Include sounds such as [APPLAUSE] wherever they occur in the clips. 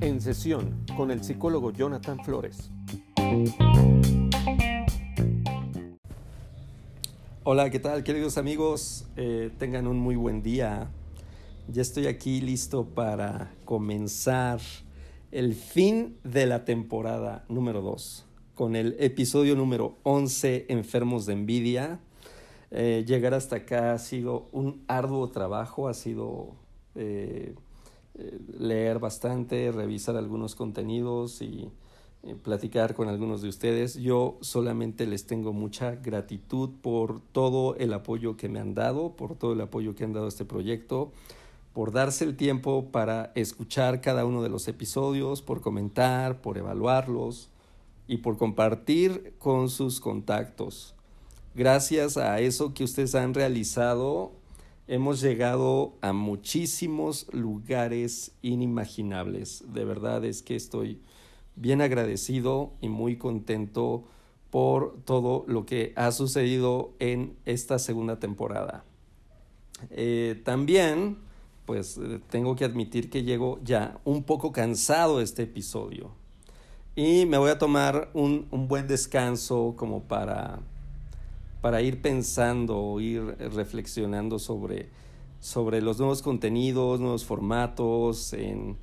En sesión con el psicólogo Jonathan Flores. Hola, ¿qué tal queridos amigos? Eh, tengan un muy buen día. Ya estoy aquí listo para comenzar el fin de la temporada número 2 con el episodio número 11, Enfermos de Envidia. Eh, llegar hasta acá ha sido un arduo trabajo, ha sido eh, eh, leer bastante, revisar algunos contenidos y platicar con algunos de ustedes. Yo solamente les tengo mucha gratitud por todo el apoyo que me han dado, por todo el apoyo que han dado a este proyecto, por darse el tiempo para escuchar cada uno de los episodios, por comentar, por evaluarlos y por compartir con sus contactos. Gracias a eso que ustedes han realizado, hemos llegado a muchísimos lugares inimaginables. De verdad es que estoy bien agradecido y muy contento por todo lo que ha sucedido en esta segunda temporada. Eh, también, pues eh, tengo que admitir que llego ya un poco cansado de este episodio y me voy a tomar un, buen descanso como para, para ir pensando, ir reflexionando sobre, sobre los nuevos contenidos, nuevos formatos, en,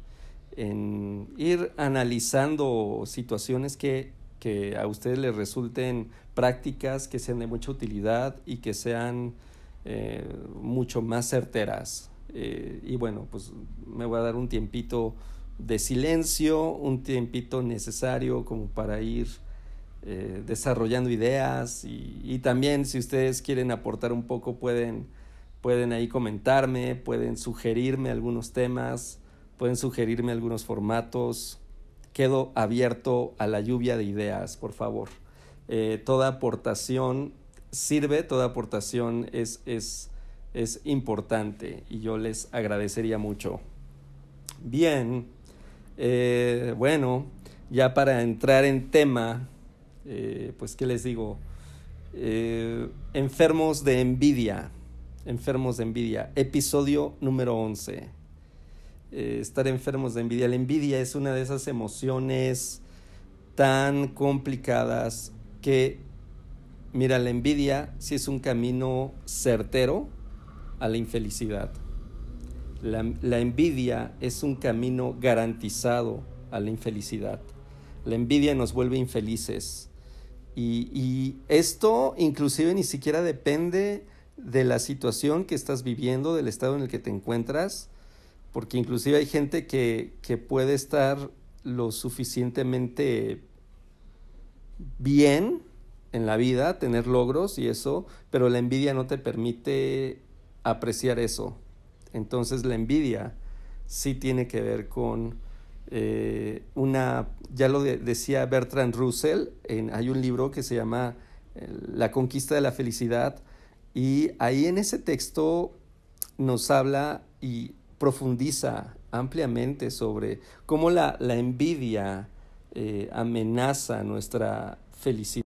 ir analizando situaciones que, que, a ustedes les resulten prácticas, que sean de mucha utilidad y que sean eh, mucho más certeras. Eh, y bueno, pues me voy a dar un tiempito de silencio, un tiempito necesario como para ir eh, desarrollando ideas y, también si ustedes quieren aportar un poco pueden, pueden ahí comentarme, pueden sugerirme algunos temas, pueden sugerirme algunos formatos. Quedo abierto a la lluvia de ideas, por favor. Eh, toda aportación sirve, toda aportación es, es, es importante y yo les agradecería mucho. Bien, eh, bueno, ya para entrar en tema, eh, pues, ¿qué les digo? Eh, enfermos de envidia, enfermos de envidia, episodio número 11. estar enfermos de envidia. La envidia es una de esas emociones tan complicadas que, mira, la envidia sí es un camino certero a la infelicidad. La, envidia es un camino garantizado a la infelicidad. La envidia nos vuelve infelices. Y, esto inclusive ni siquiera depende de la situación que estás viviendo, del estado en el que te encuentras, porque inclusive hay gente que, que puede estar lo suficientemente bien en la vida, tener logros y eso, pero la envidia no te permite apreciar eso. Entonces la envidia sí tiene que ver con eh, una, ya lo decía Bertrand Russell, hay un libro que se llama eh, La conquista de la felicidad y ahí en ese texto nos habla y profundiza ampliamente sobre cómo la, envidia eh, amenaza nuestra felicidad.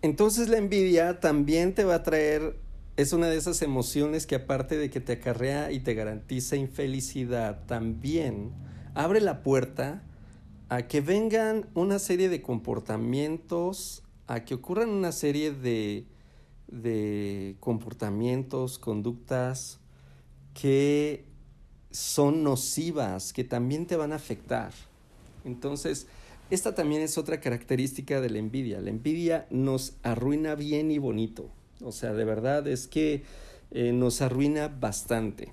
Entonces la envidia también te va a traer es una de esas emociones que aparte de que te acarrea y te garantiza infelicidad, también abre la puerta a que vengan una serie de comportamientos, a que ocurran una serie de, de comportamientos, conductas que son nocivas, que también te van a afectar. Entonces, esta también es otra característica de la envidia. La envidia nos arruina bien y bonito. O sea, de verdad es que eh, nos arruina bastante.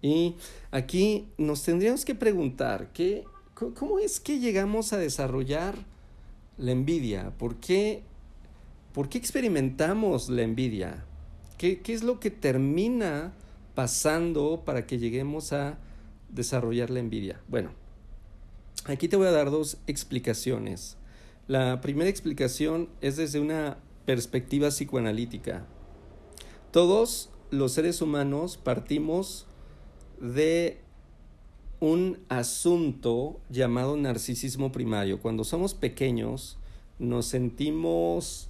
Y aquí nos tendríamos que preguntar, ¿qué, ¿cómo es que llegamos a desarrollar la envidia? ¿Por qué, por qué experimentamos la envidia? ¿Qué, ¿Qué es lo que termina pasando para que lleguemos a desarrollar la envidia? Bueno, aquí te voy a dar dos explicaciones. La primera explicación es desde una perspectiva psicoanalítica. Todos los seres humanos partimos de un asunto llamado narcisismo primario. Cuando somos pequeños nos sentimos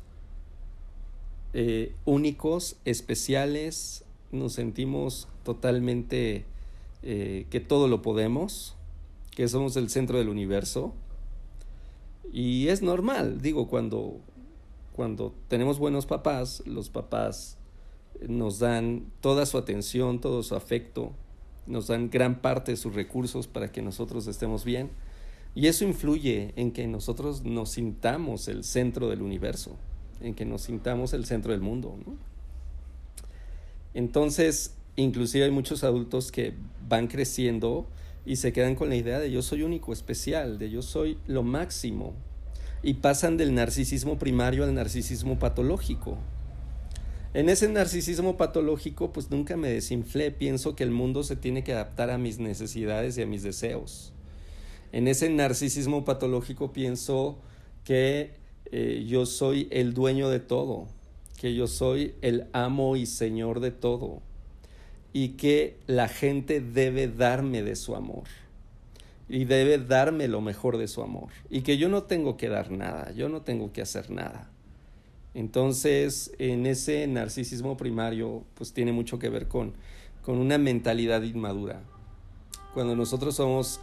eh, únicos, especiales, nos sentimos totalmente eh, que todo lo podemos, que somos el centro del universo. Y es normal, digo, cuando, cuando tenemos buenos papás, los papás nos dan toda su atención, todo su afecto, nos dan gran parte de sus recursos para que nosotros estemos bien. Y eso influye en que nosotros nos sintamos el centro del universo, en que nos sintamos el centro del mundo. Entonces, inclusive hay muchos adultos que van creciendo y se quedan con la idea de yo soy único, especial, de yo soy lo máximo. Y pasan del narcisismo primario al narcisismo patológico. En ese narcisismo patológico, pues nunca me desinflé, pienso que el mundo se tiene que adaptar a mis necesidades y a mis deseos. En ese narcisismo patológico pienso que eh, yo soy el dueño de todo, que yo soy el amo y señor de todo y que la gente debe darme de su amor y debe darme lo mejor de su amor y que yo no tengo que dar nada, yo no tengo que hacer nada. Entonces, en ese narcisismo primario, pues tiene mucho que ver con, con una mentalidad inmadura. Cuando nosotros somos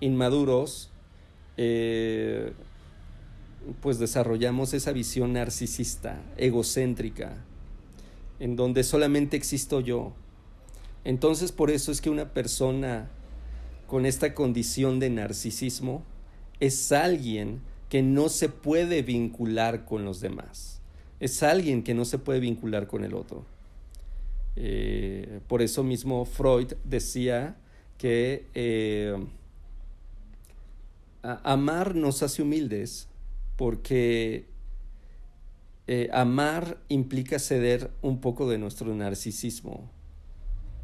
inmaduros, eh, pues desarrollamos esa visión narcisista, egocéntrica, en donde solamente existo yo. Entonces, por eso es que una persona con esta condición de narcisismo es alguien que no se puede vincular con los demás es alguien que no se puede vincular con el otro. Eh, por eso mismo Freud decía que eh, amar nos hace humildes porque eh, amar implica ceder un poco de nuestro narcisismo.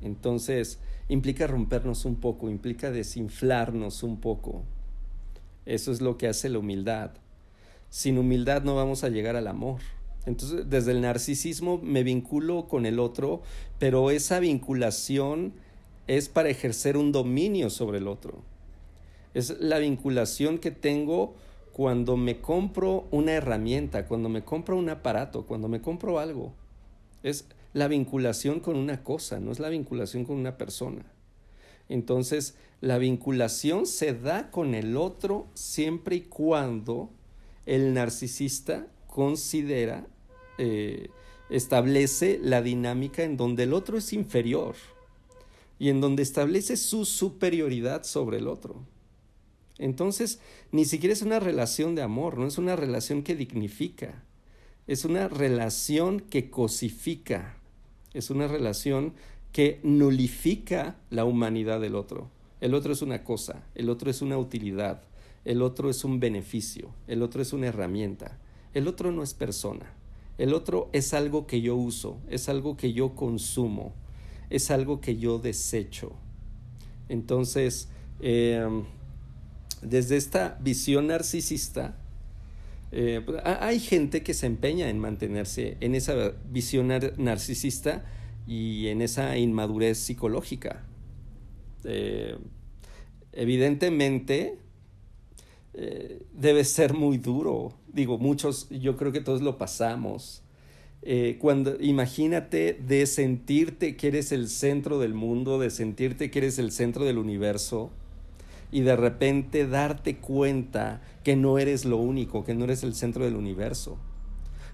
Entonces, implica rompernos un poco, implica desinflarnos un poco. Eso es lo que hace la humildad. Sin humildad no vamos a llegar al amor. Entonces, desde el narcisismo me vinculo con el otro, pero esa vinculación es para ejercer un dominio sobre el otro. Es la vinculación que tengo cuando me compro una herramienta, cuando me compro un aparato, cuando me compro algo. Es la vinculación con una cosa, no es la vinculación con una persona. Entonces, la vinculación se da con el otro siempre y cuando el narcisista considera eh, establece la dinámica en donde el otro es inferior y en donde establece su superioridad sobre el otro. Entonces, ni siquiera es una relación de amor, no es una relación que dignifica, es una relación que cosifica, es una relación que nulifica la humanidad del otro. El otro es una cosa, el otro es una utilidad, el otro es un beneficio, el otro es una herramienta, el otro no es persona. El otro es algo que yo uso, es algo que yo consumo, es algo que yo desecho. Entonces, em, desde esta visión narcisista, eh, pues, hay gente que se empeña en mantenerse en esa visión narcisista y en esa inmadurez psicológica. Eh, evidentemente, eh, debe ser muy duro. Digo, muchos, yo creo que todos lo pasamos. Eh, cuando imagínate de sentirte que eres el centro del mundo, de sentirte que eres el centro del universo y de repente darte cuenta que no eres lo único, que no eres el centro del universo,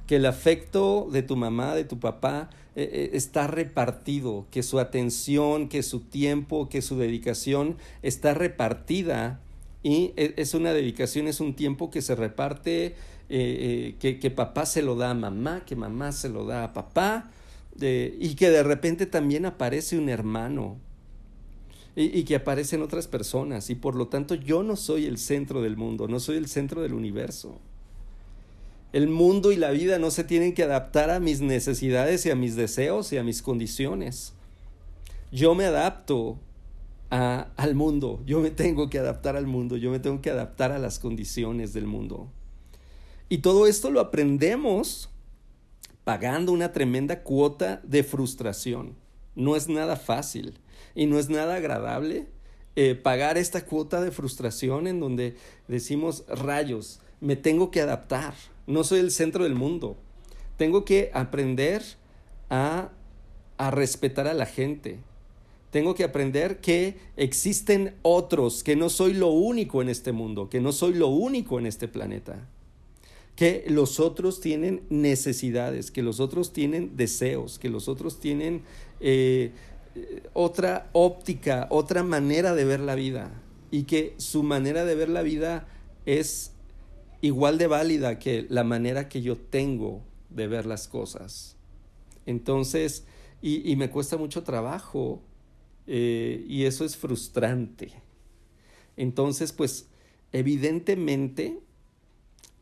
que el afecto de tu mamá, de tu papá eh, está repartido, que su atención, que su tiempo, que su dedicación está repartida y e, es una dedicación, es un tiempo que se reparte, eh, eh, que, papá se lo da a mamá, que mamá se lo da a papá, y que de repente también aparece un hermano y, que aparecen otras personas, y por lo tanto yo no soy el centro del mundo, no soy el centro del universo. El mundo y la vida no se tienen que adaptar a mis necesidades y a mis deseos y a mis condiciones. Yo me adapto al mundo, yo me tengo que adaptar al mundo, yo me tengo que adaptar a las condiciones del mundo. Y todo esto lo aprendemos pagando una tremenda cuota de frustración. No es nada fácil y no es nada agradable eh, pagar esta cuota de frustración en donde decimos rayos, me tengo que adaptar, no soy el centro del mundo, tengo que aprender a, a respetar a la gente, Tengo que aprender que existen otros, que no soy lo único en este mundo, que no soy lo único en este planeta. Que los otros tienen necesidades, que los otros tienen deseos, que los otros tienen eh, otra óptica, otra manera de ver la vida. Y que su manera de ver la vida es igual de válida que la manera que yo tengo de ver las cosas. Entonces, y, me cuesta mucho trabajo eh, y eso es frustrante. Entonces, pues, evidentemente,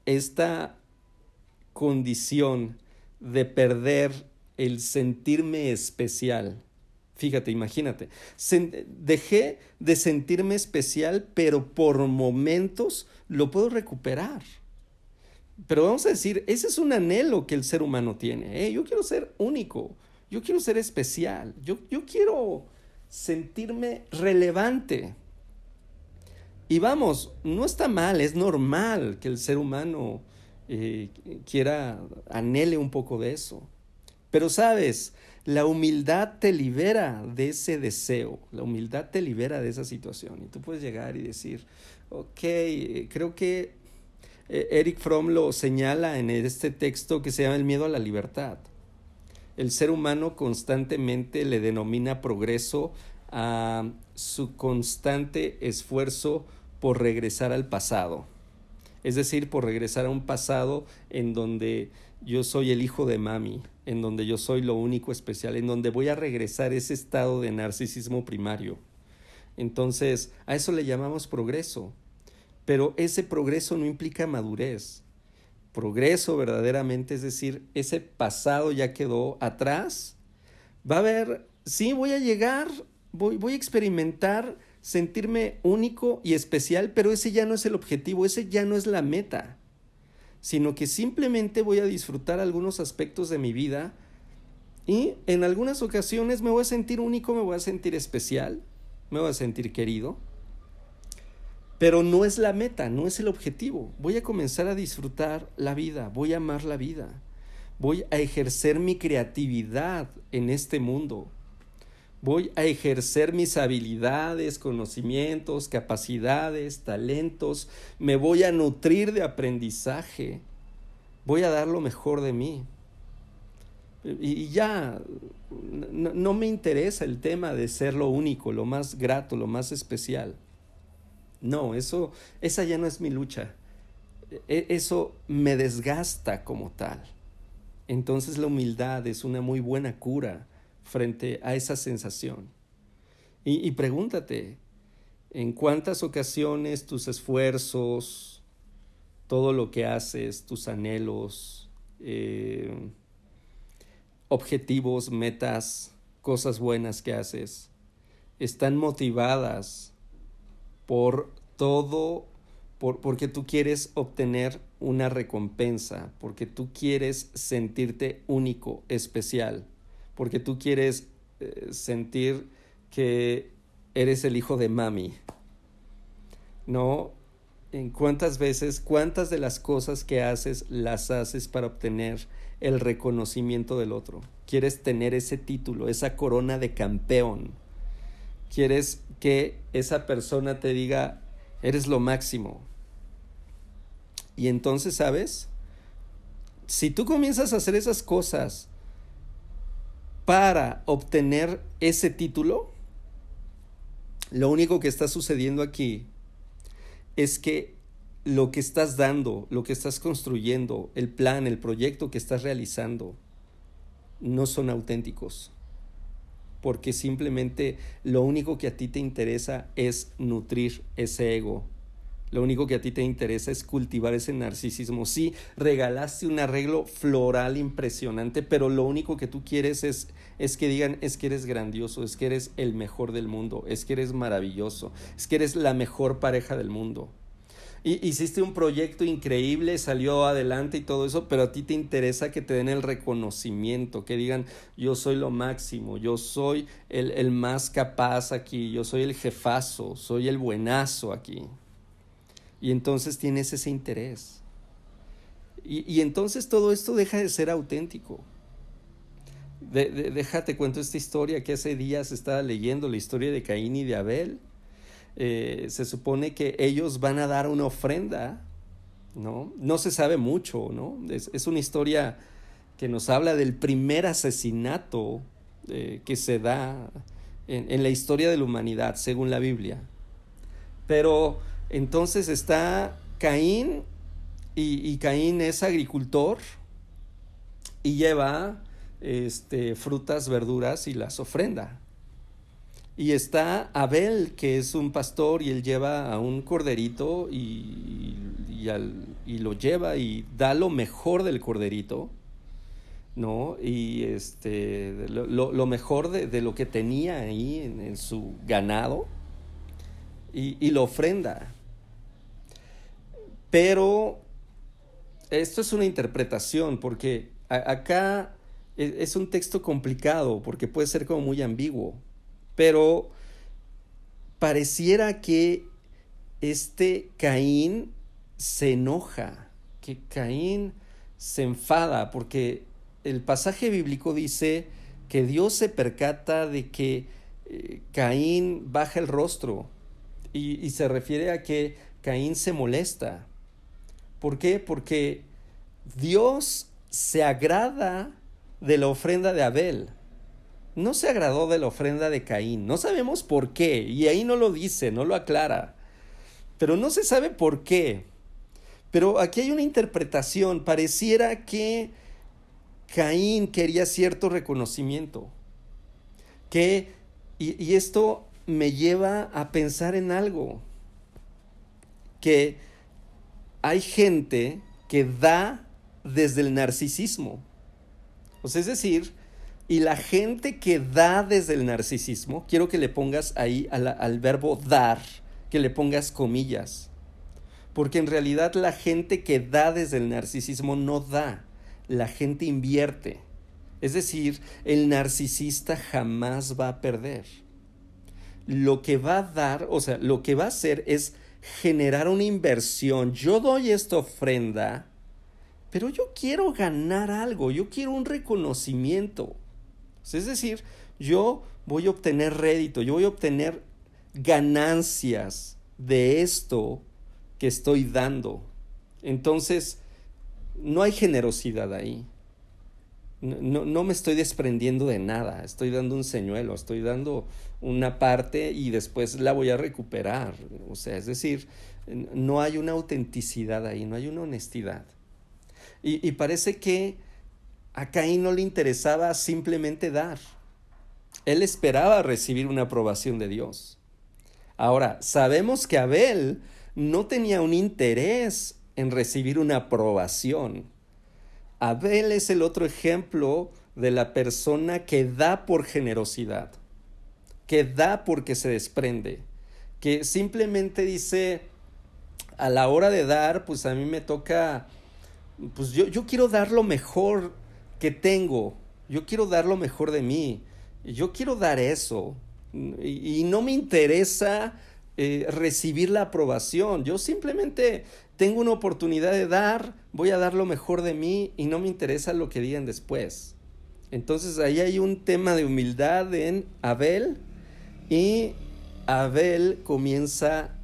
esta condición de perder el sentirme especial, fíjate, imagínate, dejé de sentirme especial, pero por momentos lo puedo recuperar. Pero vamos a decir, ese es un anhelo que el ser humano tiene. ¿eh? Yo quiero ser único, yo quiero ser especial, yo, yo quiero sentirme relevante. Y vamos, no está mal, es normal que el ser humano eh, quiera, anhele un poco de eso. Pero sabes, la humildad te libera de ese deseo, la humildad te libera de esa situación. Y tú puedes llegar y decir, ok, creo que eh, Eric Fromm lo señala en este texto que se llama el miedo a la libertad. El ser humano constantemente le denomina progreso a su constante esfuerzo por regresar al pasado. Es decir, por regresar a un pasado en donde yo soy el hijo de mami, en donde yo soy lo único especial, en donde voy a regresar ese estado de narcisismo primario. Entonces, a eso le llamamos progreso. Pero ese progreso no implica madurez. Progreso verdaderamente, es decir, ese pasado ya quedó atrás. Va a haber, sí, voy a llegar, voy, voy a experimentar sentirme único y especial, pero ese ya no es el objetivo, ese ya no es la meta, sino que simplemente voy a disfrutar algunos aspectos de mi vida y en algunas ocasiones me voy a sentir único, me voy a sentir especial, me voy a sentir querido pero no es la meta, no es el objetivo. Voy a comenzar a disfrutar la vida, voy a amar la vida, voy a ejercer mi creatividad en este mundo. Voy a ejercer mis habilidades, conocimientos, capacidades, talentos. Me voy a nutrir de aprendizaje. Voy a dar lo mejor de mí. Y ya no, me interesa el tema de ser lo único, lo más grato, lo más especial. No, eso, esa ya no es mi lucha. E, eso me desgasta como tal. Entonces la humildad es una muy buena cura frente a esa sensación. Y, pregúntate, ¿en cuántas ocasiones tus esfuerzos, todo lo que haces, tus anhelos, eh, objetivos, metas, cosas buenas que haces, están motivadas por todo, por, porque tú quieres obtener una recompensa, porque tú quieres sentirte único, especial, porque tú quieres eh, sentir que eres el hijo de mami. ¿No? ¿En cuántas veces, cuántas de las cosas que haces las haces para obtener el reconocimiento del otro? Quieres tener ese título, esa corona de campeón quieres que esa persona te diga, eres lo máximo. Y entonces, ¿sabes? Si tú comienzas a hacer esas cosas para obtener ese título, lo único que está sucediendo aquí es que lo que estás dando, lo que estás construyendo, el plan, el proyecto que estás realizando, no son auténticos porque simplemente lo único que a ti te interesa es nutrir ese ego. Lo único que a ti te interesa es cultivar ese narcisismo. Sí, regalaste un arreglo floral impresionante, pero lo único que tú quieres es, es que digan, es que eres grandioso, es que eres el mejor del mundo, es que eres maravilloso, es que eres la mejor pareja del mundo hiciste un proyecto increíble, salió adelante y todo eso, pero a ti te interesa que te den el reconocimiento, que digan, yo soy lo máximo, yo soy el, el más capaz aquí, yo soy el jefazo, soy el buenazo aquí. Y entonces tienes ese interés. Y, y entonces todo esto deja de ser auténtico. déjate cuento esta historia que hace días estaba leyendo, la historia de Caín y de Abel. Eh, se supone que ellos van a dar una ofrenda, ¿no? No se sabe mucho, ¿no? Es, una historia que nos habla del primer asesinato eh, que se da en, la historia de la humanidad, según la Biblia. Pero entonces está Caín, y, y Caín es agricultor y lleva este, frutas, verduras y las ofrenda. Y está Abel, que es un pastor, y él lleva a un corderito y, y, lo lleva y da lo mejor del corderito, ¿no? Y este, lo, mejor de, lo que tenía ahí en, su ganado y, lo ofrenda. Pero esto es una interpretación, porque acá e, es un texto complicado porque puede ser como muy ambiguo, pero pareciera que este Caín se enoja, que Caín se enfada, porque el pasaje bíblico dice que Dios se percata de que eh, Caín baja el rostro y, y se refiere a que Caín se molesta. ¿Por qué? Porque Dios se agrada de la ofrenda de Abel. No se agradó de la ofrenda de Caín. No sabemos por qué. Y ahí no lo dice, no lo aclara. Pero no se sabe por qué. Pero aquí hay una interpretación. Pareciera que Caín quería cierto reconocimiento. Que, y, y esto me lleva a pensar en algo. Que hay gente que da desde el narcisismo. O sea, es decir, y la gente que da desde el narcisismo, quiero que le pongas ahí al, verbo dar, que le pongas comillas. Porque en realidad la gente que da desde el narcisismo no da, la gente invierte. Es decir, el narcisista jamás va a perder. Lo que va a dar, o sea, lo que va a hacer es generar una inversión. Yo doy esta ofrenda pero yo quiero ganar algo, yo quiero un reconocimiento. Es decir, yo voy a obtener rédito, yo voy a obtener ganancias de esto que estoy dando. Entonces, no hay generosidad ahí. No, no, me estoy desprendiendo de nada, estoy dando un señuelo, estoy dando una parte y después la voy a recuperar. O sea, es decir, no hay una autenticidad ahí, no hay una honestidad. Y, parece que a Caín no le interesaba simplemente dar. Él esperaba recibir una aprobación de Dios. Ahora, sabemos que Abel no tenía un interés en recibir una aprobación. Abel es el otro ejemplo de la persona que da por generosidad, que da porque se desprende, que simplemente dice, a la hora de dar, pues a mí me toca pues yo, yo quiero dar lo mejor que tengo, yo quiero dar lo mejor de mí, yo quiero dar eso y, no me interesa eh, recibir la aprobación, yo simplemente tengo una oportunidad de dar, voy a dar lo mejor de mí y no me interesa lo que digan después. Entonces ahí hay un tema de humildad en Abel y Abel comienza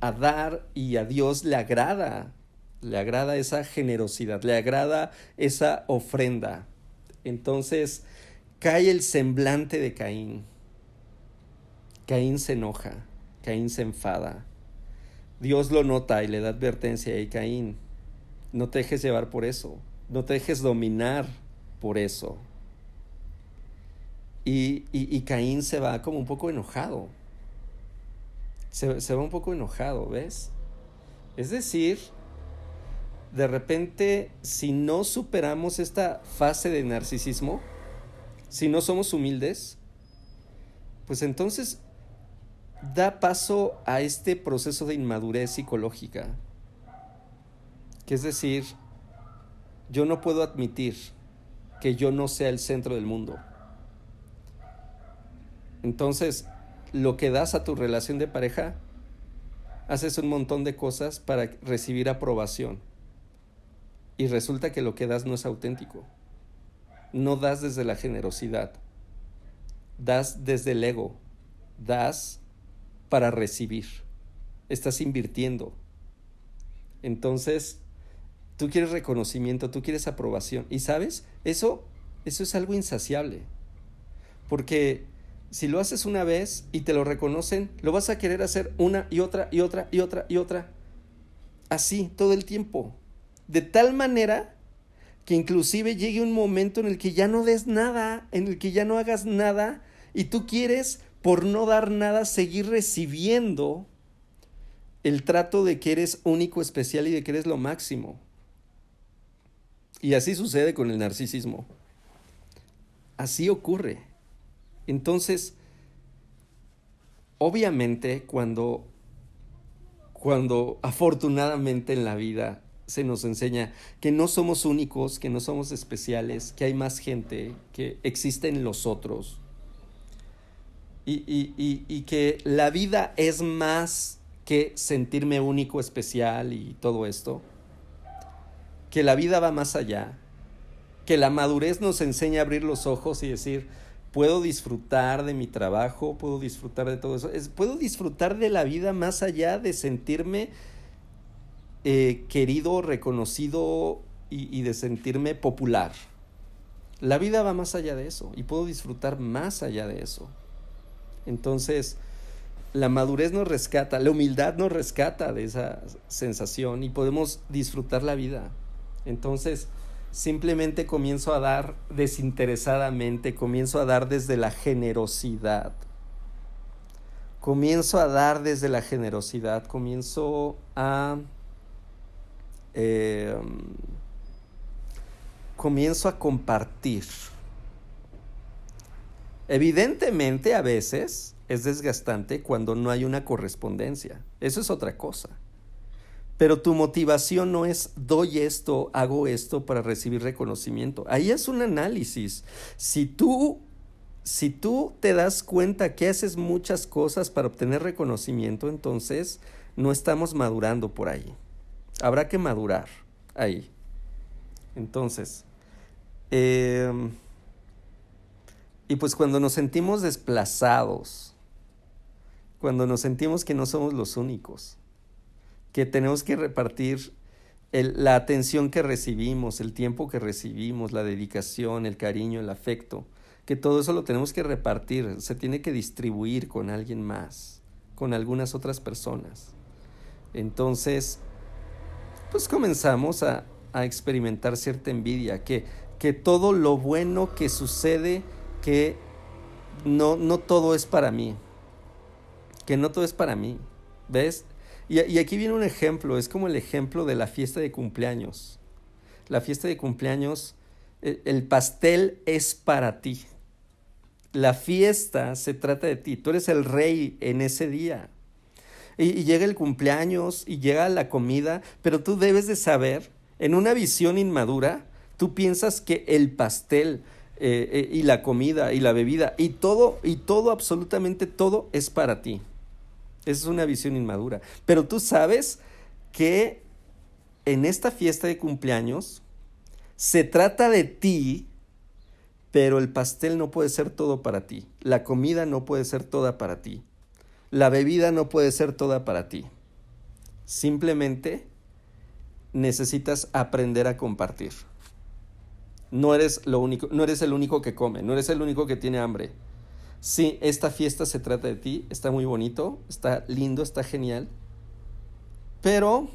a dar y a Dios le agrada le agrada esa generosidad, le agrada esa ofrenda. Entonces cae el semblante de Caín. Caín se enoja, Caín se enfada. Dios lo nota y le da advertencia a Caín. No te dejes llevar por eso, no te dejes dominar por eso. Y, y, Caín se va como un poco enojado. Se, se va un poco enojado, ¿ves? Es decir, de repente, si no superamos esta fase de narcisismo, si no somos humildes, pues entonces da paso a este proceso de inmadurez psicológica. Que es decir, yo no puedo admitir que yo no sea el centro del mundo. Entonces, lo que das a tu relación de pareja, haces un montón de cosas para recibir aprobación y resulta que lo que das no es auténtico. no das desde la generosidad, das desde el ego, das para recibir, estás invirtiendo. Entonces, tú quieres reconocimiento, tú quieres aprobación. Y sabes, eso, eso es algo insaciable. Porque si lo haces una vez y te lo reconocen, lo vas a querer hacer una y otra y otra y otra y otra. Así, todo el tiempo. De tal manera que inclusive llegue un momento en el que ya no des nada, en el que ya no hagas nada y tú quieres, por no dar nada, seguir recibiendo el trato de que eres único, especial y de que eres lo máximo. Y así sucede con el narcisismo. Así ocurre. Entonces, obviamente cuando cuando afortunadamente en la vida se nos enseña que no somos únicos, que no somos especiales, que hay más gente, que existen los otros. Y, que la vida es más que sentirme único, especial y todo esto. Que la vida va más allá. Que la madurez nos enseña a abrir los ojos y decir, puedo disfrutar de mi trabajo, puedo disfrutar de todo eso. puedo disfrutar de la vida más allá de sentirme eh, querido, reconocido y, de sentirme popular. La vida va más allá de eso y puedo disfrutar más allá de eso. Entonces, la madurez nos rescata, la humildad nos rescata de esa sensación y podemos disfrutar la vida. Entonces, simplemente comienzo a dar desinteresadamente, comienzo a dar desde la generosidad. Comienzo a dar desde la generosidad, comienzo a Em, comienzo a compartir. Evidentemente a veces es desgastante cuando no hay una correspondencia. Eso es otra cosa. Pero tu motivación no es doy esto, hago esto para recibir reconocimiento. Ahí es un análisis. Si tú si tú te das cuenta que haces muchas cosas para obtener reconocimiento, entonces no estamos madurando por ahí. Habrá que madurar ahí. Entonces, em, y pues cuando nos sentimos desplazados, cuando nos sentimos que no somos los únicos, que tenemos que repartir la atención que recibimos, el tiempo que recibimos, la dedicación, el cariño, el afecto, que todo eso lo tenemos que repartir, se tiene que distribuir con alguien más, con algunas otras personas. Entonces, pues comenzamos a, experimentar cierta envidia, que, que todo lo bueno que sucede, que no, no todo es para mí, que no todo es para mí, ¿ves? Y, y, aquí viene un ejemplo, es como el ejemplo de la fiesta de cumpleaños. La fiesta de cumpleaños, el, el pastel es para ti. La fiesta se trata de ti, tú eres el rey en ese día y, llega el cumpleaños y llega la comida, pero tú debes de saber, en una visión inmadura, tú piensas que el pastel eh, eh, y la comida y la bebida y todo, y todo, absolutamente todo es para ti. Esa es una visión inmadura. Pero tú sabes que en esta fiesta de cumpleaños se trata de ti, pero el pastel no puede ser todo para ti. La comida no puede ser toda para ti. La bebida no puede ser toda para ti. Simplemente necesitas aprender a compartir. No eres lo único, no eres el único que come, no eres el único que tiene hambre. Sí, esta fiesta se trata de ti, está muy bonito, está lindo, está genial. Pero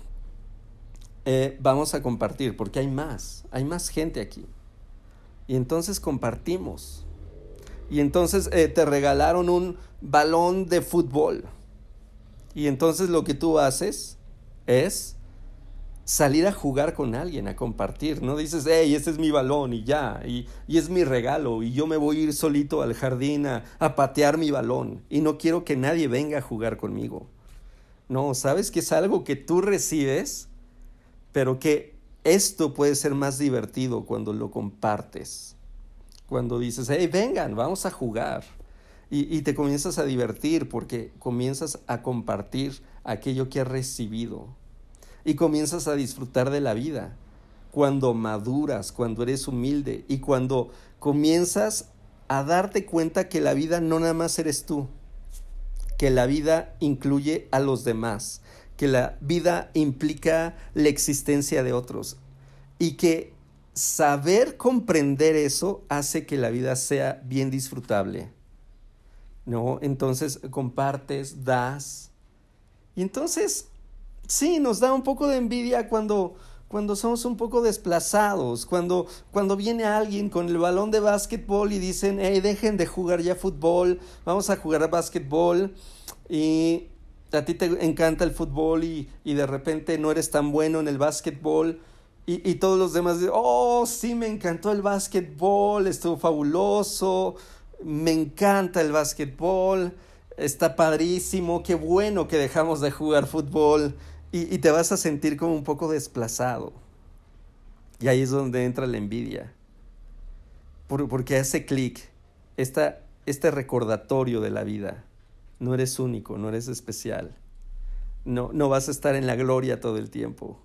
eh, vamos a compartir porque hay más, hay más gente aquí. Y entonces compartimos y entonces eh, te regalaron un balón de fútbol. Y entonces lo que tú haces es salir a jugar con alguien, a compartir. No dices, hey, este es mi balón y ya, y, es mi regalo, y yo me voy a ir solito al jardín a, a patear mi balón, y no quiero que nadie venga a jugar conmigo. No, sabes que es algo que tú recibes, pero que esto puede ser más divertido cuando lo compartes cuando dices, hey, vengan, vamos a jugar. Y, te comienzas a divertir porque comienzas a compartir aquello que has recibido. Y comienzas a disfrutar de la vida. cuando maduras, cuando eres humilde y cuando comienzas a darte cuenta que la vida no nada más eres tú, que la vida incluye a los demás, que la vida implica la existencia de otros y que saber comprender eso hace que la vida sea bien disfrutable. ¿No? Entonces compartes, das. Y entonces, sí, nos da un poco de envidia cuando cuando somos un poco desplazados, cuando, cuando viene alguien con el balón de básquetbol y dicen, hey, dejen de jugar ya fútbol, vamos a jugar a básquetbol y a ti te encanta el fútbol y, y de repente no eres tan bueno en el básquetbol y, y todos los demás dicen, oh, sí, me encantó el básquetbol, estuvo fabuloso, me encanta el básquetbol, está padrísimo, qué bueno que dejamos de jugar fútbol y, te vas a sentir como un poco desplazado. Y ahí es donde entra la envidia. porque hace clic este recordatorio de la vida. No eres único, no eres especial. No, no vas a estar en la gloria todo el tiempo.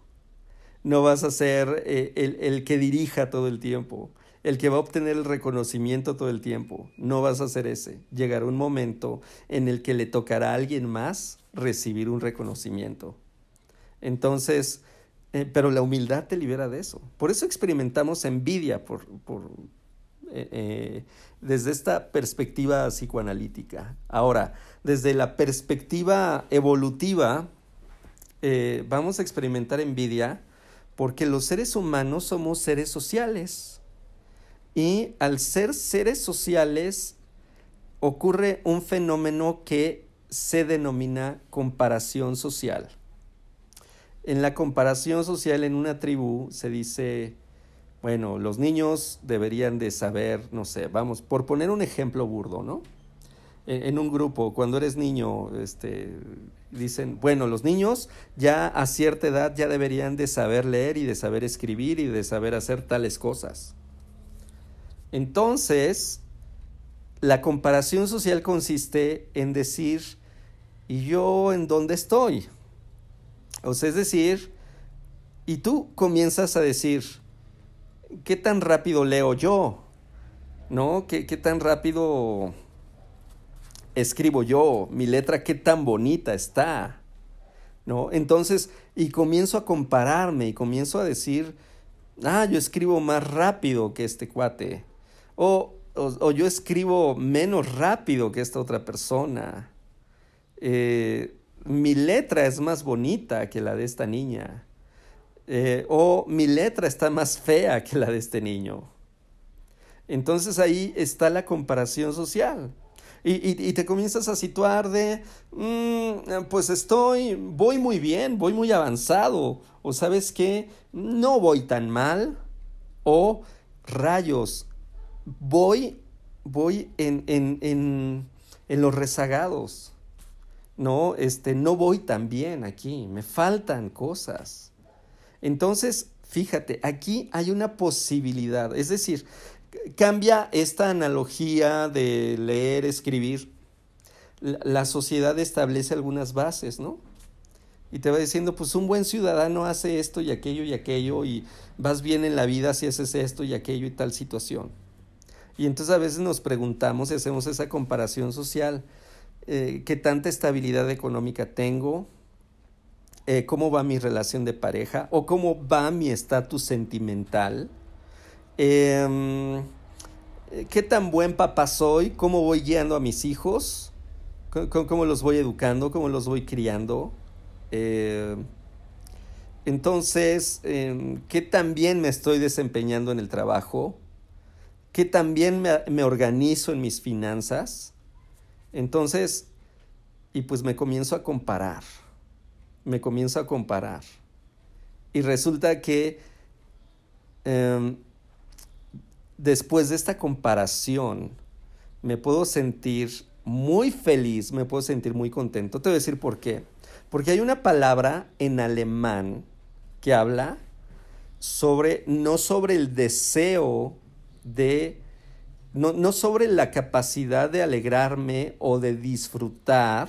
No vas a ser eh, el, el que dirija todo el tiempo, el que va a obtener el reconocimiento todo el tiempo. No vas a ser ese. Llegará un momento en el que le tocará a alguien más recibir un reconocimiento. Entonces, eh, pero la humildad te libera de eso. Por eso experimentamos envidia por, por eh, eh, desde esta perspectiva psicoanalítica. Ahora, desde la perspectiva evolutiva, vamos a experimentar envidia porque los seres humanos somos seres sociales. Y al ser seres sociales, ocurre un fenómeno que se denomina comparación social. En la comparación social en una tribu se dice, bueno, los niños deberían de saber, no sé, vamos, por poner un ejemplo burdo, ¿no? E, en un grupo, cuando eres niño, este, dicen, bueno, los niños ya a cierta edad ya deberían de saber leer y de saber escribir y de saber hacer tales cosas. Entonces, la comparación social consiste en decir, ¿y yo en dónde estoy? O sea, es decir, y tú comienzas a decir, ¿qué tan rápido leo yo? ¿No? ¿Qué, qué tan rápido escribo yo? Mi letra, ¿qué tan bonita está? ¿No? Entonces, y comienzo a compararme y comienzo a decir, ah, yo escribo más rápido que este cuate. O, o, yo escribo menos rápido que esta otra persona. Eh, mi letra es más bonita que la de esta niña. Eh, o mi letra está más fea que la de este niño. Entonces ahí está la comparación social. Y, te comienzas a situar de, mm, pues estoy, voy muy bien, voy muy avanzado. O sabes qué, no voy tan mal. O rayos, voy, voy en, en, en, en los rezagados no, este, no voy tan bien aquí, me faltan cosas. Entonces, fíjate, aquí hay una posibilidad, es decir, cambia esta analogía de leer, escribir. La, sociedad establece algunas bases, ¿no? Y te va diciendo, pues un buen ciudadano hace esto y aquello y aquello y vas bien en la vida si haces esto y aquello y tal situación. Y entonces a veces nos preguntamos y hacemos esa comparación social. Eh, qué tanta estabilidad económica tengo, eh, cómo va mi relación de pareja o cómo va mi estatus sentimental, em, qué tan buen papá soy, cómo voy guiando a mis hijos, cómo, los voy educando, cómo los voy criando. Eh, entonces, em, ¿qué tan bien me estoy desempeñando en el trabajo? ¿Qué tan bien me organizo en mis finanzas? Entonces, y pues me comienzo a comparar, me comienzo a comparar. Y resulta que em, después de esta comparación, me puedo sentir muy feliz, me puedo sentir muy contento. Te voy a decir por qué. Porque hay una palabra en alemán que habla sobre, no sobre el deseo de no, sobre la capacidad de alegrarme o de disfrutar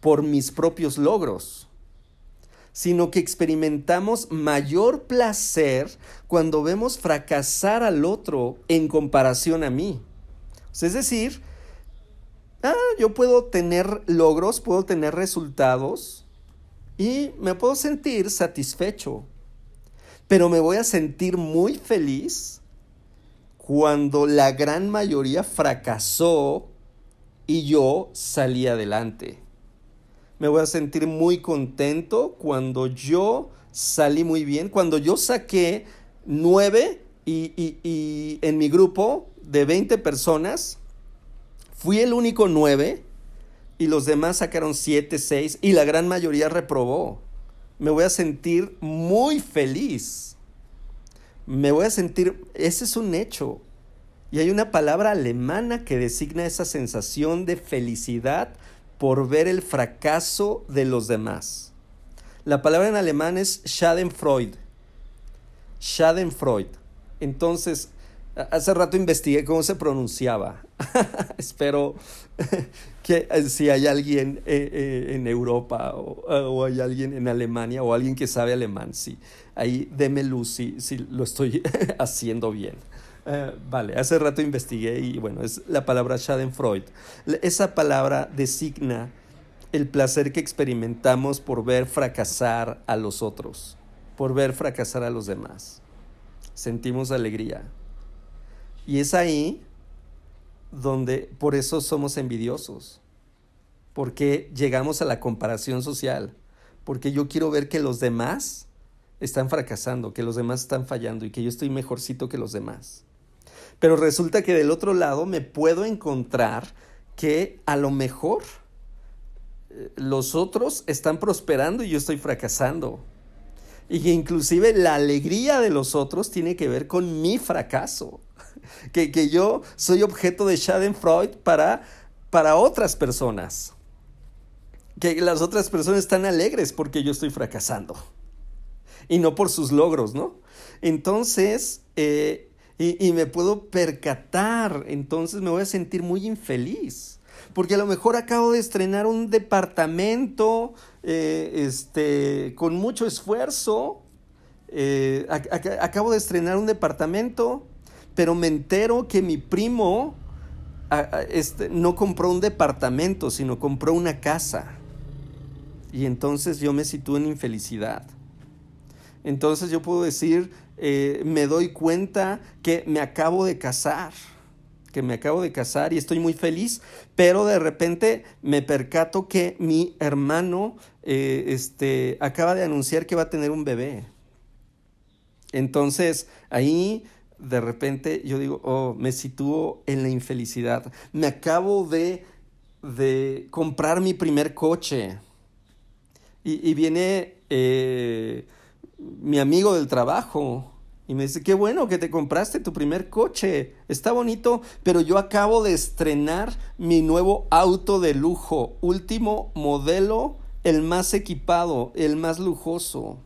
por mis propios logros, sino que experimentamos mayor placer cuando vemos fracasar al otro en comparación a mí. Es decir, ah, yo puedo tener logros, puedo tener resultados y me puedo sentir satisfecho, pero me voy a sentir muy feliz cuando la gran mayoría fracasó y yo salí adelante. Me voy a sentir muy contento cuando yo salí muy bien, cuando yo saqué nueve y, en mi grupo de 20 personas, fui el único nueve y los demás sacaron siete, seis y la gran mayoría reprobó. Me voy a sentir muy feliz. Me voy a sentir, ese es un hecho. Y hay una palabra alemana que designa esa sensación de felicidad por ver el fracaso de los demás. La palabra en alemán es Schadenfreude. Schadenfreude. Entonces, hace rato investigué cómo se pronunciaba. [LAUGHS] Espero [LAUGHS] que eh, si hay alguien eh, eh, en Europa o, hay alguien en Alemania o alguien que sabe alemán, sí. Ahí deme luz si lo estoy [LAUGHS] haciendo bien. Vale, hace rato investigué y bueno, es la palabra Schadenfreude. Esa palabra designa el placer que experimentamos por ver fracasar a los otros, por ver fracasar a los demás. Sentimos alegría. Y es ahí donde por eso somos envidiosos, porque llegamos a la comparación social, porque yo quiero ver que los demás están fracasando, que los demás están fallando y que yo estoy mejorcito que los demás. Pero resulta que del otro lado me puedo encontrar que a lo mejor eh, los otros están prosperando y yo estoy fracasando. Y que inclusive la alegría de los otros tiene que ver con mi fracaso. [LAUGHS] Que, que yo soy objeto de Schadenfreude para, para otras personas. Que las otras personas están alegres porque yo estoy fracasando. Y no por sus logros, ¿no? Entonces, eh, y, me puedo percatar, entonces me voy a sentir muy infeliz. Porque a lo mejor acabo de estrenar un departamento eh, este, con mucho esfuerzo. Eh, acabo de estrenar un departamento, pero me entero que mi primo este, no compró un departamento, sino compró una casa. Y entonces yo me sitúo en infelicidad. Entonces yo puedo decir, eh, me doy cuenta que me acabo de casar, que me acabo de casar y estoy muy feliz, pero de repente me percato que mi hermano eh, este, acaba de anunciar que va a tener un bebé. Entonces ahí de repente yo digo, oh, me sitúo en la infelicidad. Me acabo de, de comprar mi primer coche. Y, viene eh, mi amigo del trabajo y me dice, qué bueno que te compraste tu primer coche, está bonito, pero yo acabo de estrenar mi nuevo auto de lujo, último modelo, el más equipado, el más lujoso.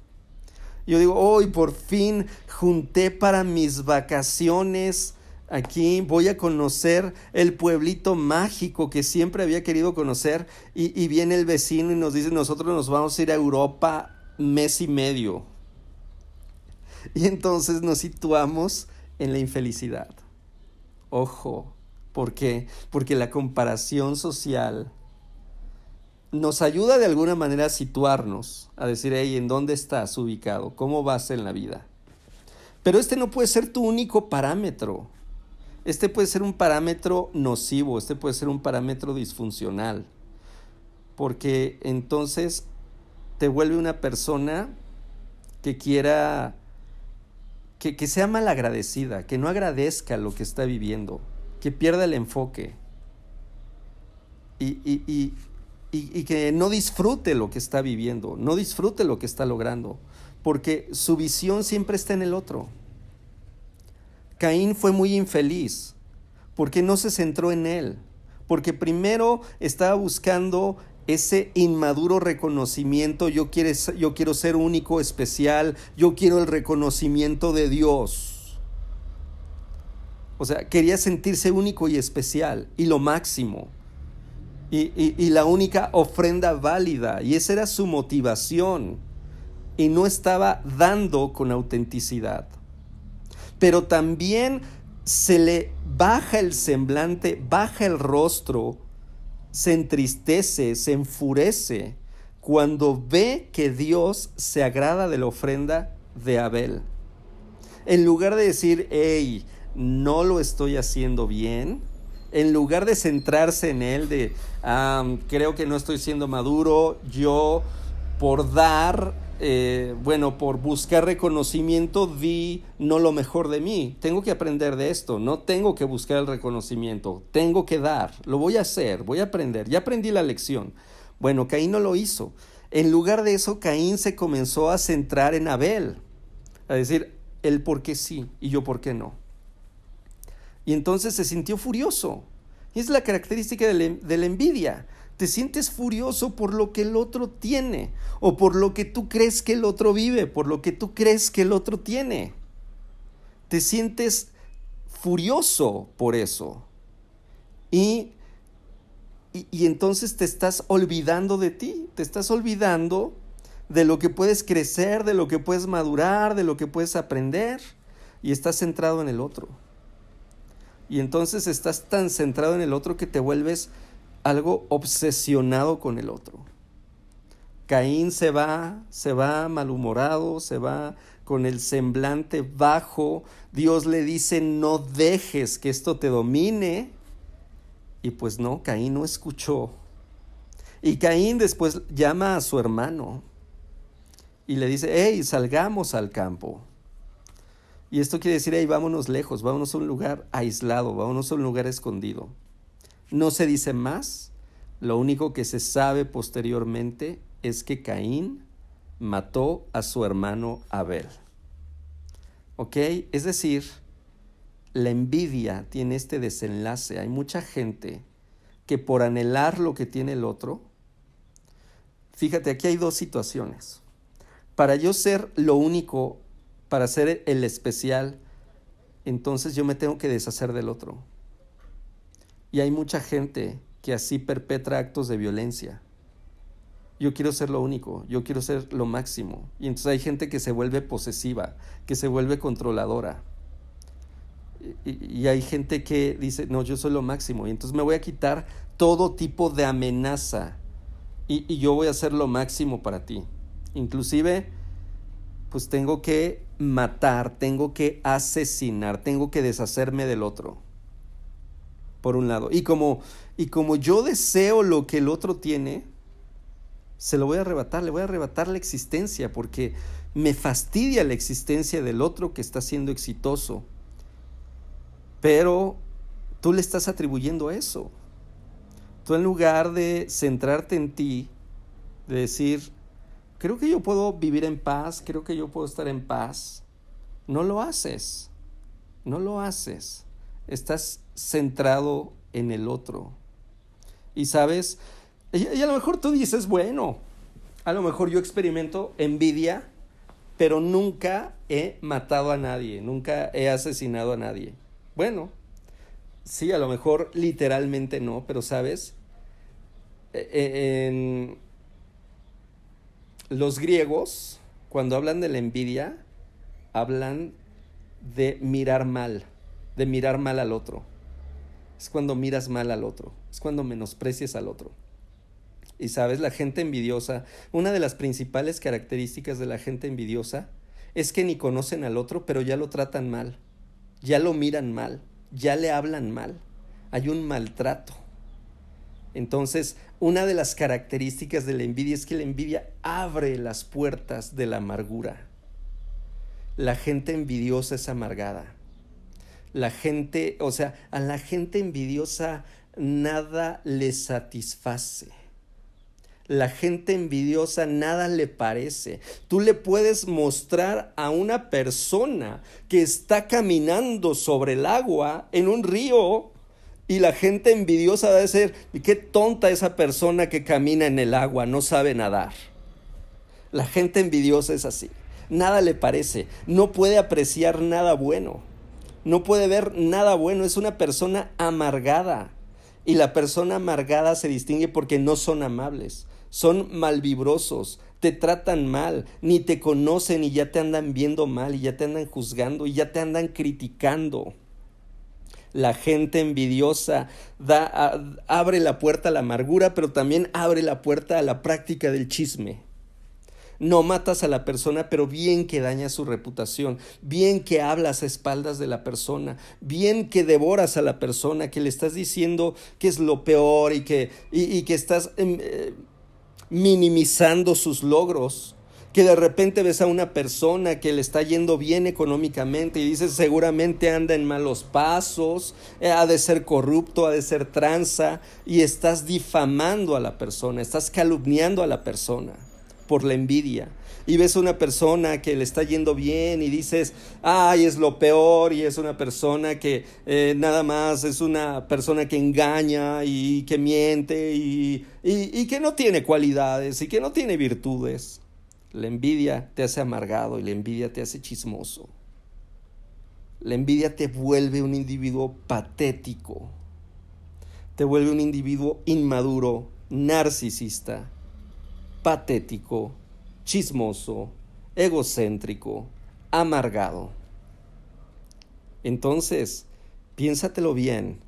Yo digo, hoy por fin junté para mis vacaciones. Aquí voy a conocer el pueblito mágico que siempre había querido conocer y, y viene el vecino y nos dice, nosotros nos vamos a ir a Europa mes y medio. Y entonces nos situamos en la infelicidad. Ojo, ¿por qué? Porque la comparación social nos ayuda de alguna manera a situarnos, a decir, hey, ¿en dónde estás ubicado? ¿Cómo vas en la vida? Pero este no puede ser tu único parámetro. Este puede ser un parámetro nocivo, este puede ser un parámetro disfuncional, porque entonces te vuelve una persona que quiera que, sea malagradecida, que no agradezca lo que está viviendo, que pierda el enfoque y, y, que no disfrute lo que está viviendo, no disfrute lo que está logrando, porque su visión siempre está en el otro. Caín fue muy infeliz porque no se centró en él, porque primero estaba buscando ese inmaduro reconocimiento, yo, yo quiero ser único, especial, yo quiero el reconocimiento de Dios. O sea, quería sentirse único y especial y lo máximo. Y, la única ofrenda válida. Y esa era su motivación. y no estaba dando con autenticidad. Pero también se le baja el semblante, baja el rostro, se entristece, se enfurece cuando ve que Dios se agrada de la ofrenda de Abel. En lugar de decir, hey, no lo estoy haciendo bien, en lugar de centrarse en él, de, creo que no estoy siendo maduro, yo por dar, eh, bueno, por buscar reconocimiento, di no lo mejor de mí. Tengo que aprender de esto, no tengo que buscar el reconocimiento, tengo que dar, lo voy a hacer, voy a aprender, ya aprendí la lección. Bueno, Caín no lo hizo. En lugar de eso, Caín se comenzó a centrar en Abel, a decir, él por qué sí y yo por qué no. Y entonces se sintió furioso. Y es la característica de la, envidia. Te sientes furioso por lo que el otro tiene o por lo que tú crees que el otro vive, por lo que tú crees que el otro tiene. Te sientes furioso por eso. Y, y, y, entonces te estás olvidando de ti, te estás olvidando de lo que puedes crecer, de lo que puedes madurar, de lo que puedes aprender y estás centrado en el otro. Y entonces estás tan centrado en el otro que te vuelves algo obsesionado con el otro. Caín se va, se va malhumorado, se va con el semblante bajo. Dios le dice, no dejes que esto te domine. Y pues no, Caín no escuchó. Y Caín después llama a su hermano y le dice, hey, salgamos al campo. Y esto quiere decir, ahí vámonos lejos, vámonos a un lugar aislado, vámonos a un lugar escondido. No se dice más, lo único que se sabe posteriormente es que Caín mató a su hermano Abel. ¿Ok? Es decir, la envidia tiene este desenlace. Hay mucha gente que por anhelar lo que tiene el otro, fíjate, aquí hay dos situaciones. Para yo ser lo único para ser el especial, entonces yo me tengo que deshacer del otro. Y hay mucha gente que así perpetra actos de violencia. Yo quiero ser lo único, yo quiero ser lo máximo. Y entonces hay gente que se vuelve posesiva, que se vuelve controladora. Y, hay gente que dice, no, yo soy lo máximo. Y entonces me voy a quitar todo tipo de amenaza. Y, yo voy a ser lo máximo para ti. Inclusive pues tengo que matar, tengo que asesinar, tengo que deshacerme del otro. Por un lado. Y como, y como yo deseo lo que el otro tiene, se lo voy a arrebatar, le voy a arrebatar la existencia, porque me fastidia la existencia del otro que está siendo exitoso. Pero tú le estás atribuyendo eso. Tú en lugar de centrarte en ti, de decir, creo que yo puedo vivir en paz, creo que yo puedo estar en paz. No lo haces, no lo haces. Estás centrado en el otro. Y sabes, y, a lo mejor tú dices, bueno, a lo mejor yo experimento envidia, pero nunca he matado a nadie, nunca he asesinado a nadie. Bueno, sí, a lo mejor literalmente no, pero sabes, e, e, en, los griegos, cuando hablan de la envidia, hablan de mirar mal, de mirar mal al otro. Es cuando miras mal al otro, es cuando menosprecias al otro. Y sabes, la gente envidiosa, una de las principales características de la gente envidiosa es que ni conocen al otro, pero ya lo tratan mal, ya lo miran mal, ya le hablan mal. Hay un maltrato. Entonces, una de las características de la envidia es que la envidia abre las puertas de la amargura. La gente envidiosa es amargada. La gente, o sea, a la gente envidiosa nada le satisface. La gente envidiosa nada le parece. Tú le puedes mostrar a una persona que está caminando sobre el agua en un río y la gente envidiosa debe ser, y qué tonta esa persona que camina en el agua, no sabe nadar. La gente envidiosa es así. Nada le parece, no puede apreciar nada bueno, no puede ver nada bueno, es una persona amargada. Y la persona amargada se distingue porque no son amables, son malvibrosos, te tratan mal, ni te conocen y ya te andan viendo mal y ya te andan juzgando y ya te andan criticando. La gente envidiosa da, abre la puerta a la amargura, pero también abre la puerta a la práctica del chisme. No matas a la persona, pero bien que dañas su reputación, bien que hablas a espaldas de la persona, bien que devoras a la persona, que le estás diciendo que es lo peor y que, y, que estás em, eh, minimizando sus logros que de repente ves a una persona que le está yendo bien económicamente y dices seguramente anda en malos pasos, eh, ha de ser corrupto, ha de ser tranza y estás difamando a la persona, estás calumniando a la persona por la envidia. Y ves a una persona que le está yendo bien y dices, ay, es lo peor y es una persona que eh, nada más es una persona que engaña y que miente y, y que no tiene cualidades y que no tiene virtudes. La envidia te hace amargado y la envidia te hace chismoso. La envidia te vuelve un individuo patético. Te vuelve un individuo inmaduro, narcisista, patético, chismoso, egocéntrico, amargado. Entonces, piénsatelo bien.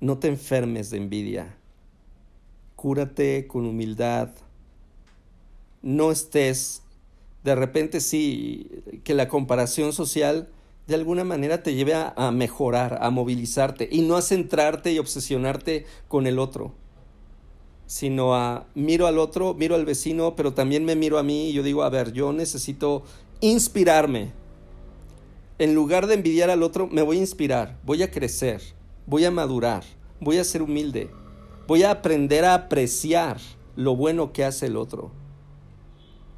No te enfermes de envidia. Cúrate con humildad, no estés, de repente sí, que la comparación social de alguna manera te lleve a, mejorar, a movilizarte y no a centrarte y obsesionarte con el otro, sino a miro al otro, miro al vecino, pero también me miro a mí y yo digo, a ver, yo necesito inspirarme. En lugar de envidiar al otro, me voy a inspirar, voy a crecer, voy a madurar, voy a ser humilde, voy a aprender a apreciar lo bueno que hace el otro.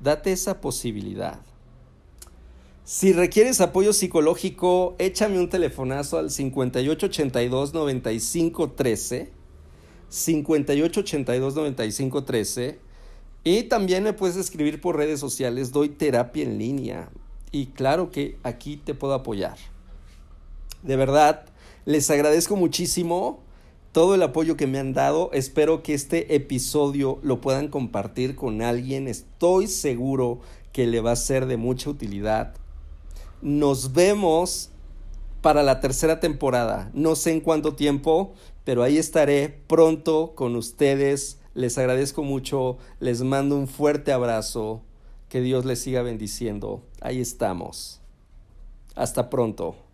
Date esa posibilidad. Si requieres apoyo psicológico, échame un telefonazo al 5882 9513. 5882 9513. Y también me puedes escribir por redes sociales. Doy terapia en línea. Y claro que aquí te puedo apoyar. De verdad, les agradezco muchísimo todo el apoyo que me han dado. Espero que este episodio lo puedan compartir con alguien. Estoy seguro que le va a ser de mucha utilidad. Nos vemos para la tercera temporada. No sé en cuánto tiempo, pero ahí estaré pronto con ustedes. Les agradezco mucho. Les mando un fuerte abrazo. Que Dios les siga bendiciendo. Ahí estamos. Hasta pronto.